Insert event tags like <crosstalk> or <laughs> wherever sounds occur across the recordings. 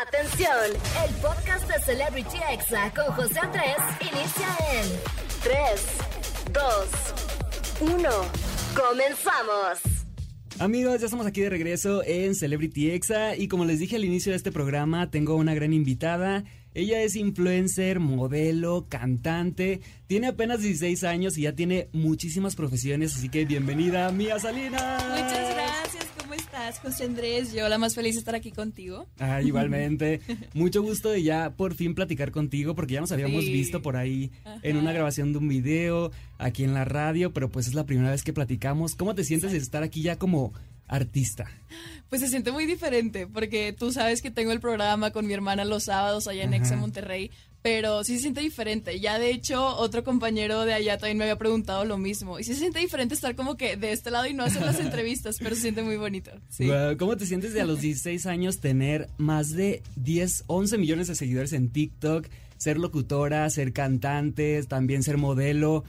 Atención, el podcast de Celebrity Exa con José Andrés inicia en 3, 2, 1. Comenzamos. Amigos, ya estamos aquí de regreso en Celebrity Exa y como les dije al inicio de este programa, tengo una gran invitada. Ella es influencer, modelo, cantante, tiene apenas 16 años y ya tiene muchísimas profesiones, así que bienvenida, Mía Salinas. Muchas gracias, ¿cómo estás, José Andrés? Yo la más feliz de estar aquí contigo. Ah, igualmente. <laughs> Mucho gusto de ya por fin platicar contigo porque ya nos habíamos Sí. visto por ahí en una grabación de un video, aquí en la radio, pero pues es la primera vez que platicamos. ¿Cómo te sientes de estar aquí ya como artista? Pues se siente muy diferente, porque tú sabes que tengo el programa con mi hermana los sábados allá en Exa Monterrey, pero sí se siente diferente. Ya de hecho, otro compañero de allá también me había preguntado lo mismo. Y sí se siente diferente estar como que de este lado y no hacer las <laughs> entrevistas, pero se siente muy bonito. Sí. ¿Cómo te sientes de a los 16 años tener más de 10, 11 millones de seguidores en TikTok? Ser locutora, ser cantante, también ser modelo.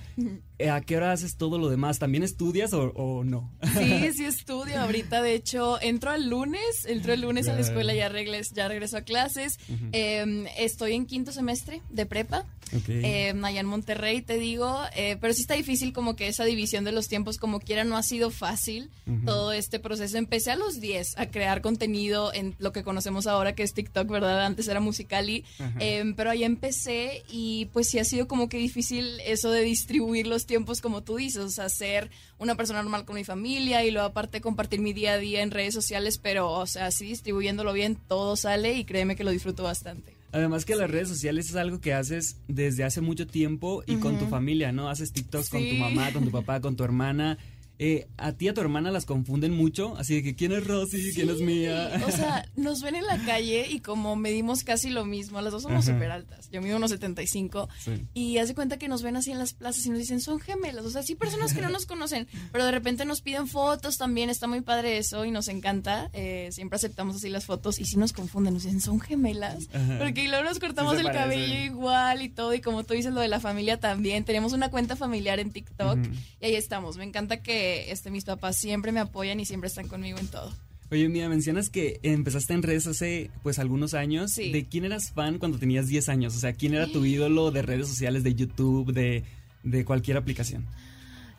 Eh, ¿A qué hora haces todo lo demás? ¿También estudias o, o no? Sí, <laughs> sí estudio ahorita. De hecho, entro el lunes, entro el lunes a la escuela, ya, regres, ya regreso a clases. Eh, estoy en quinto semestre de prepa. Eh, allá en Monterrey, te digo, eh, pero sí está difícil como que esa división de los tiempos, como quiera, no ha sido fácil todo este proceso. Empecé a los 10 a crear contenido en lo que conocemos ahora, que es TikTok, ¿verdad? Antes era Musicali, eh, pero ahí empecé y pues sí ha sido como que difícil eso de distribuir los tiempos como tú dices, o sea, ser una persona normal con mi familia y luego aparte compartir mi día a día en redes sociales, pero o sea, así distribuyéndolo bien, todo sale y créeme que lo disfruto bastante. Además que las redes sociales es algo que haces desde hace mucho tiempo y con tu familia, ¿no? Haces TikToks con tu Sí. mamá, con tu papá, con tu hermana. Eh, a ti y a tu hermana las confunden mucho, así de que quién es Rosy, quién es Mía. O sea, <laughs> nos ven en la calle y como medimos casi lo mismo, las dos somos súper altas. Yo mido unos 75 Sí. y hace cuenta que nos ven así en las plazas y nos dicen, son gemelas. O sea, sí, personas que no nos conocen, <laughs> pero de repente nos piden fotos también. Está muy padre eso y nos encanta. Eh, siempre aceptamos así las fotos y sí nos confunden. Nos dicen, son gemelas. Ajá. Porque luego nos cortamos Sí el parecen. cabello igual y todo. Y como tú dices, lo de la familia también. Tenemos una cuenta familiar en TikTok y ahí estamos. Me encanta que este, mis papás siempre me apoyan y siempre están conmigo en todo. Oye, Mía, mencionas que empezaste en redes hace pues algunos años. Sí. ¿De quién eras fan cuando tenías 10 años? O sea, ¿quién era tu ídolo de redes sociales, de YouTube, de, de cualquier aplicación?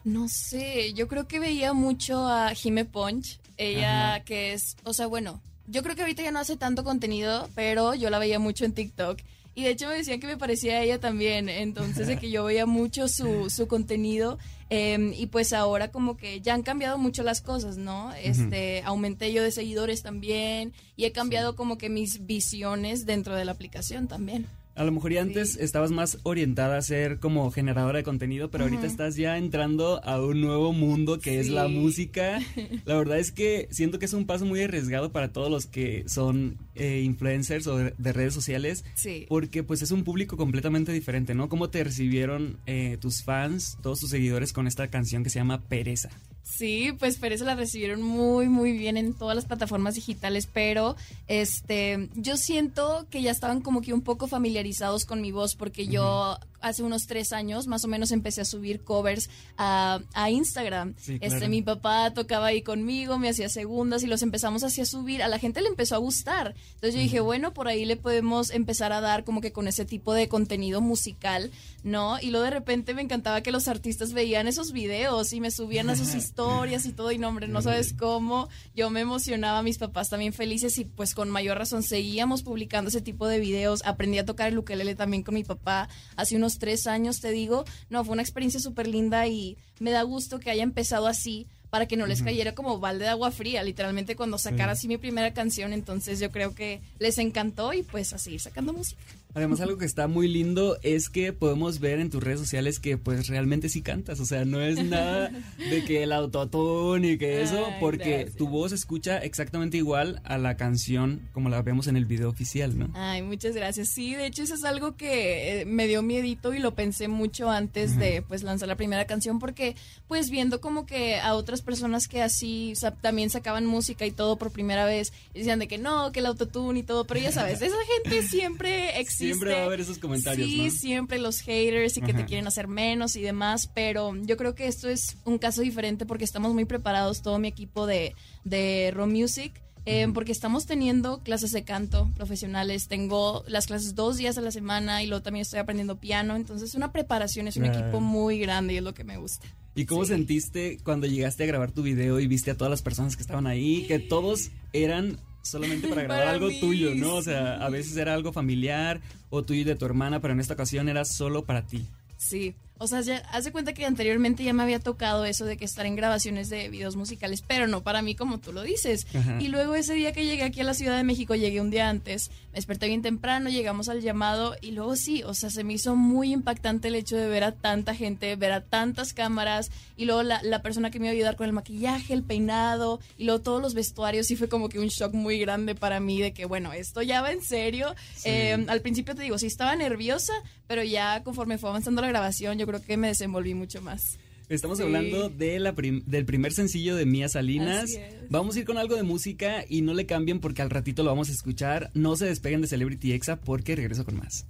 No sé, yo creo que veía mucho a Jime Punch, ella Ajá. que es, o sea, bueno, yo creo que ahorita ya no hace tanto contenido, pero yo la veía mucho en TikTok. Y de hecho me decían que me parecía a ella también, entonces de que yo veía mucho su, su contenido eh, y pues ahora como que ya han cambiado mucho las cosas, ¿no? Este, aumenté yo de seguidores también y he cambiado como que mis visiones dentro de la aplicación también. A lo mejor y antes estabas más orientada a ser como generadora de contenido, pero ahorita estás ya entrando a un nuevo mundo que es la música. <laughs> La verdad es que siento que es un paso muy arriesgado para todos los que son eh, influencers o de, de redes sociales, Sí. porque pues es un público completamente diferente, ¿no? ¿Cómo te recibieron eh, tus fans, todos tus seguidores con esta canción que se llama Pereza? Sí, pues Pereza la recibieron muy, muy bien en todas las plataformas digitales, pero este, yo siento que ya estaban como que un poco familiarizados con mi voz, porque yo hace unos tres años más o menos empecé a subir covers a, a Instagram. Sí, Este, mi papá tocaba ahí conmigo, me hacía segundas y los empezamos así a subir. A la gente le empezó a gustar. Entonces yo dije, bueno, por ahí le podemos empezar a dar como que con ese tipo de contenido musical, ¿no? Y luego de repente me encantaba que los artistas veían esos videos y me subían a sus <laughs> historias y todo. Y no, hombre, no sabes cómo. Yo me emocionaba, mis papás también felices y pues con mayor razón seguíamos publicando ese tipo de videos. Aprendí a tocar el ukelele también con mi papá hace unos tres años, te digo. No, fue una experiencia súper linda y me da gusto que haya empezado así para que no les cayera como balde de agua fría, literalmente cuando sacara así mi primera canción, entonces yo creo que les encantó y pues a seguir sacando música. Además, algo que está muy lindo es que podemos ver en tus redes sociales que pues realmente sí cantas. O sea, no es nada de que el autotune y que eso, Ay, porque gracias. tu voz escucha exactamente igual a la canción como la vemos en el video oficial, ¿no? Ay, muchas gracias. Sí, de hecho eso es algo que eh, me dio miedito y lo pensé mucho antes de pues lanzar la primera canción porque pues viendo como que a otras personas que así o sea, también sacaban música y todo por primera vez y decían de que no, que el autotune y todo, pero ya sabes, esa gente siempre <laughs> existe. Siempre va a haber esos comentarios, Sí, ¿no? siempre los haters y que te quieren hacer menos y demás, pero yo creo que esto es un caso diferente porque estamos muy preparados, todo mi equipo de, de Raw Music. eh, porque estamos teniendo clases de canto profesionales. Tengo las clases dos días a la semana y luego también estoy aprendiendo piano. Entonces, una preparación es un equipo muy grande y es lo que me gusta. ¿Y cómo Sí. sentiste cuando llegaste a grabar tu video y viste a todas las personas que estaban ahí, que todos eran solamente para <laughs> grabar Para algo mí, tuyo, ¿no? O sea, a veces era algo familiar o tuyo y de tu hermana, pero en esta ocasión era solo para ti. Sí. O sea, ya, haz de cuenta que anteriormente ya me había tocado eso de que estar en grabaciones de videos musicales, pero no para mí como tú lo dices. Ajá. Y luego ese día que llegué aquí a la Ciudad de México, llegué un día antes, me desperté bien temprano, llegamos al llamado y luego sí, o sea, se me hizo muy impactante el hecho de ver a tanta gente, ver a tantas cámaras y luego la, la persona que me iba a ayudar con el maquillaje, el peinado y luego todos los vestuarios, sí fue como que un shock muy grande para mí de que, bueno, esto ya va en serio. Sí. Eh, al principio te digo, sí estaba nerviosa, pero ya conforme fue avanzando la grabación, yo creo que me desenvolví mucho más. Estamos Sí. hablando de la prim- del primer sencillo de Mía Salinas. Vamos a ir con algo de música y no le cambien porque al ratito lo vamos a escuchar. No se despeguen de Celebrity Exa porque regreso con más.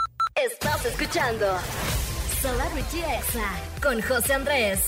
Estás escuchando Celebrity Exa con José Andrés.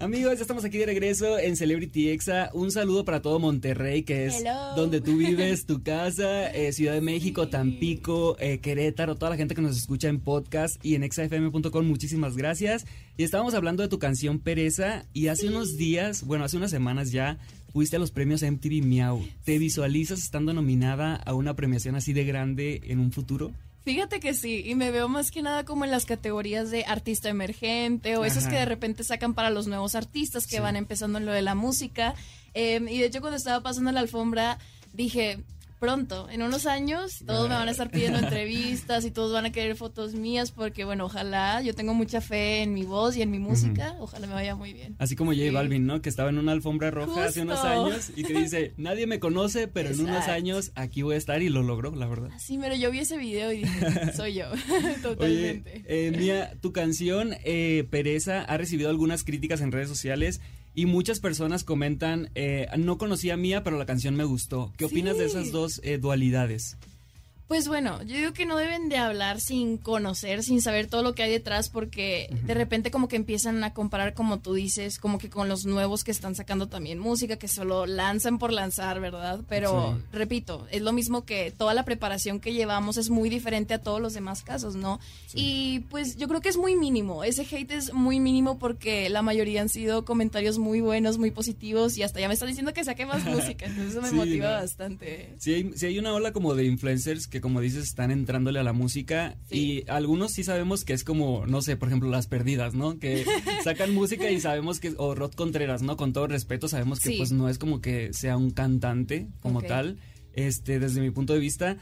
Amigos, ya estamos aquí de regreso en Celebrity Exa. Un saludo para todo Monterrey, que es Hello. donde tú vives, <laughs> tu casa, eh, Ciudad de México, Tampico, eh, Querétaro, toda la gente que nos escucha en podcast y en exafm.com. Muchísimas gracias. Y estábamos hablando de tu canción Pereza y hace unos días, bueno, hace unas semanas ya, fuiste a los premios MTV Miau. ¿Te visualizas estando nominada a una premiación así de grande en un futuro? Fíjate que sí, y me veo más que nada como en las categorías de artista emergente o esas Ajá. que de repente sacan para los nuevos artistas que Sí. van empezando en lo de la música. Eh, y de hecho cuando estaba pasando la alfombra dije, pronto, en unos años, todos me van a estar pidiendo entrevistas y todos van a querer fotos mías porque, bueno, ojalá, yo tengo mucha fe en mi voz y en mi música, ojalá me vaya muy bien. Así como J. Balvin, ¿no? Que estaba en una alfombra roja hace unos años y que dice, <laughs> nadie me conoce, pero en unos años aquí voy a estar y lo logró, la verdad. Sí, pero yo vi ese video y dije, <laughs> soy yo, <laughs> Oye, totalmente. eh, Mía, tu canción eh, Pereza ha recibido algunas críticas en redes sociales y muchas personas comentan, eh, no conocía a Mía, pero la canción me gustó. ¿Qué opinas de esas dos eh, dualidades? Pues bueno, yo digo que no deben de hablar sin conocer, sin saber todo lo que hay detrás, porque de repente como que empiezan a comparar, como tú dices, como que con los nuevos que están sacando también música, que solo lanzan por lanzar, ¿verdad? Pero Sí. repito, es lo mismo que toda la preparación que llevamos es muy diferente a todos los demás casos, ¿no? Y pues yo creo que es muy mínimo, ese hate es muy mínimo porque la mayoría han sido comentarios muy buenos, muy positivos y hasta ya me están diciendo que saque más música, entonces eso me Sí, motiva ¿no? bastante. Sí hay, sí hay una ola como de influencers que como dices están entrándole a la música Sí. y algunos sí sabemos que es como, no sé, por ejemplo las perdidas, ¿no? Que <laughs> sacan música y sabemos que, o Rod Contreras, ¿no? Con todo respeto sabemos que Sí. pues no es como que sea un cantante como tal, este, desde mi punto de vista.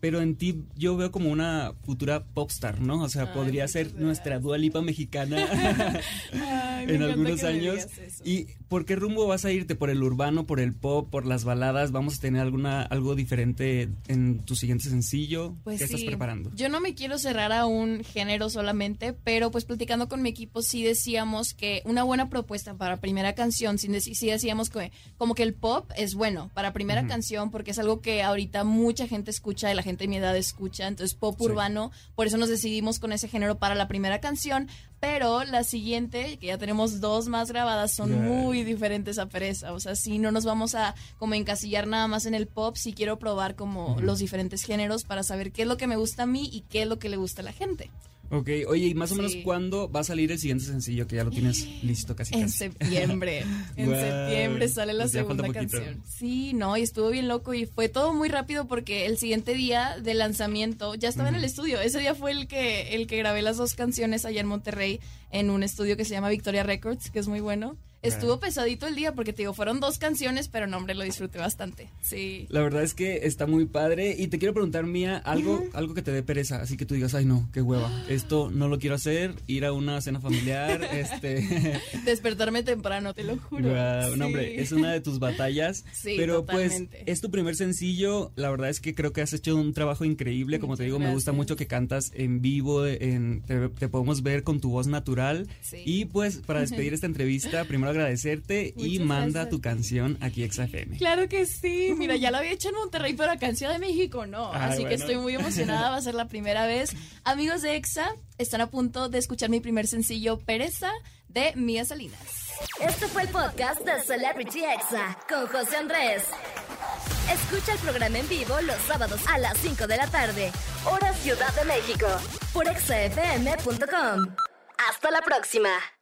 Pero en ti yo veo como una futura popstar, ¿no? O sea, Ay, podría ser nuestra Dua Lipa mexicana <laughs> Ay, <laughs> en algunos años. ¿Y por qué rumbo vas a irte? ¿Por el urbano, por el pop, por las baladas? ¿Vamos a tener alguna algo diferente en tu siguiente sencillo? Pues ¿Qué estás sí. preparando? Yo no me quiero cerrar a un género solamente, pero pues platicando con mi equipo sí decíamos que una buena propuesta para primera canción, sí, deci- sí decíamos que como que el pop es bueno para primera canción porque es algo que ahorita mucha gente escucha y la gente de mi edad escucha, entonces pop Sí. urbano, por eso nos decidimos con ese género para la primera canción, pero la siguiente, que ya tenemos dos más grabadas, son muy diferentes a Pereza, o sea, sí no nos vamos a como encasillar nada más en el pop, sí quiero probar como los diferentes géneros para saber qué es lo que me gusta a mí y qué es lo que le gusta a la gente. Ok, oye, ¿y más o menos Sí. cuándo va a salir el siguiente sencillo? Que ya lo tienes <gasps> listo casi En casi. septiembre. <laughs> En septiembre sale la pues segunda canción. Sí, no, y estuvo bien loco y fue todo muy rápido porque el siguiente día de lanzamiento ya estaba en el estudio. Ese día fue el que el que grabé las dos canciones allá en Monterrey en un estudio que se llama Victoria Records, que es muy bueno. Estuvo pesadito el día porque te digo, fueron dos canciones, pero no, hombre, lo disfruté bastante. Sí. La verdad es que está muy padre y te quiero preguntar, Mía, algo, algo que te dé pereza, así que tú digas, ay no, qué hueva, esto no lo quiero hacer, ir a una cena familiar, <laughs> este... <laughs> Despertarme temprano, te lo juro. Guau, no, hombre, es una de tus batallas. <laughs> Sí, pero totalmente. pues es tu primer sencillo. La verdad es que creo que has hecho un trabajo increíble. Como te Muchas digo, me gusta gracias. mucho que cantas en vivo. En, te, te podemos ver con tu voz natural. Sí. Y pues para despedir esta entrevista, primero agradecerte y manda gracias. tu canción aquí a XFM. Claro que sí. <laughs> Mira, ya lo había hecho en Monterrey, pero acá en Ciudad de México no. Ay, Así que estoy muy emocionada. Va a ser la primera vez. Amigos de EXA, están a punto de escuchar mi primer sencillo, Pereza, de Mía Salinas. Este fue el podcast de Celebrity Exa con José Andrés. Escucha el programa en vivo los sábados a las 5 de la tarde, hora Ciudad de México, por exafm.com. Hasta la próxima.